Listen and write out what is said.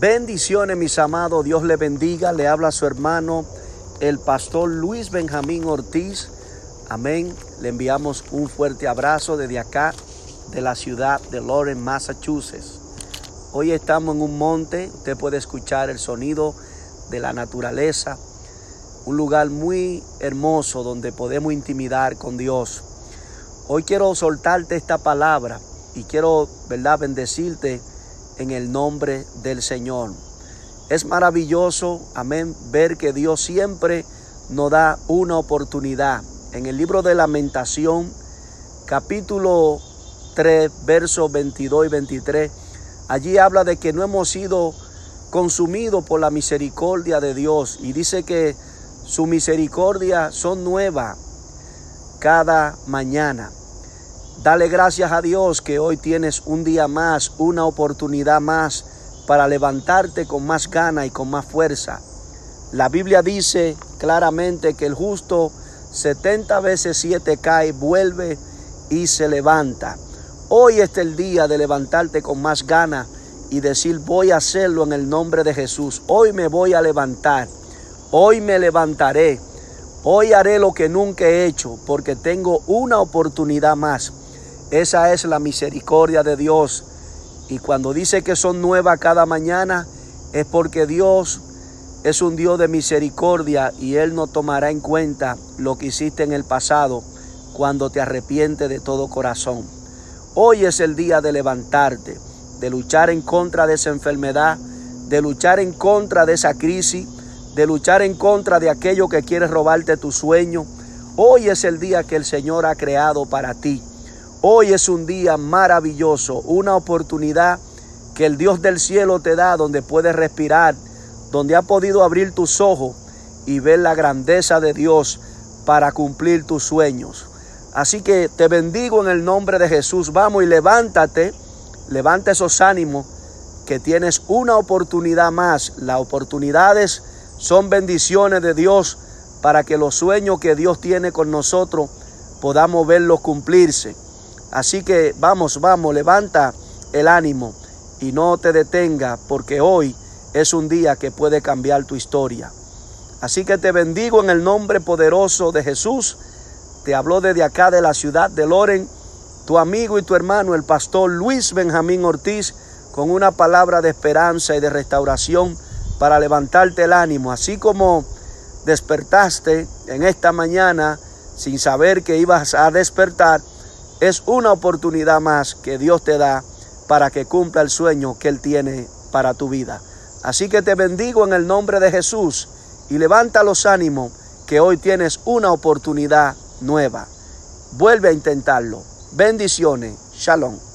Bendiciones, mis amados. Dios le bendiga. Le habla a su hermano, el pastor Luis Benjamín Ortiz. Amén. Le enviamos un fuerte abrazo desde acá, de la ciudad de Lawrence, Massachusetts. Hoy estamos en un monte. Usted puede escuchar el sonido de la naturaleza. Un lugar muy hermoso donde podemos intimidar con Dios. Hoy quiero soltarte esta palabra y quiero, ¿verdad?, bendecirte en el nombre del Señor. Es maravilloso, amén, ver que Dios siempre nos da una oportunidad. En el libro de lamentación, capítulo 3, versos 22 y 23, allí habla de que no hemos sido consumidos por la misericordia de Dios y dice que su misericordia son nuevas cada mañana. Dale gracias a Dios que hoy tienes un día más, una oportunidad más para levantarte con más gana y con más fuerza. La Biblia dice claramente que el justo 70 veces 7 cae, vuelve y se levanta. Hoy es el día de levantarte con más gana y decir voy a hacerlo en el nombre de Jesús. Hoy me voy a levantar. Hoy me levantaré. Hoy haré lo que nunca he hecho porque tengo una oportunidad más. Esa es la misericordia de Dios. Y cuando dice que son nuevas cada mañana, es porque Dios es un Dios de misericordia y Él no tomará en cuenta lo que hiciste en el pasado cuando te arrepientes de todo corazón. Hoy es el día de levantarte, de luchar en contra de esa enfermedad, de luchar en contra de esa crisis, de luchar en contra de aquello que quiere robarte tu sueño. Hoy es el día que el Señor ha creado para ti. Hoy es un día maravilloso, una oportunidad que el Dios del cielo te da donde puedes respirar, donde ha podido abrir tus ojos y ver la grandeza de Dios para cumplir tus sueños. Así que te bendigo en el nombre de Jesús. Vamos y levántate, levanta esos ánimos que tienes una oportunidad más. Las oportunidades son bendiciones de Dios para que los sueños que Dios tiene con nosotros podamos verlos cumplirse. Así que vamos, vamos, levanta el ánimo y no te detenga porque hoy es un día que puede cambiar tu historia. Así que te bendigo en el nombre poderoso de Jesús. Te habló desde acá de la ciudad de Loren, tu amigo y tu hermano, el pastor Luis Benjamín Ortiz, con una palabra de esperanza y de restauración para levantarte el ánimo. Así como despertaste en esta mañana sin saber que ibas a despertar, es una oportunidad más que Dios te da para que cumpla el sueño que Él tiene para tu vida. Así que te bendigo en el nombre de Jesús y levanta los ánimos que hoy tienes una oportunidad nueva. Vuelve a intentarlo. Bendiciones. Shalom.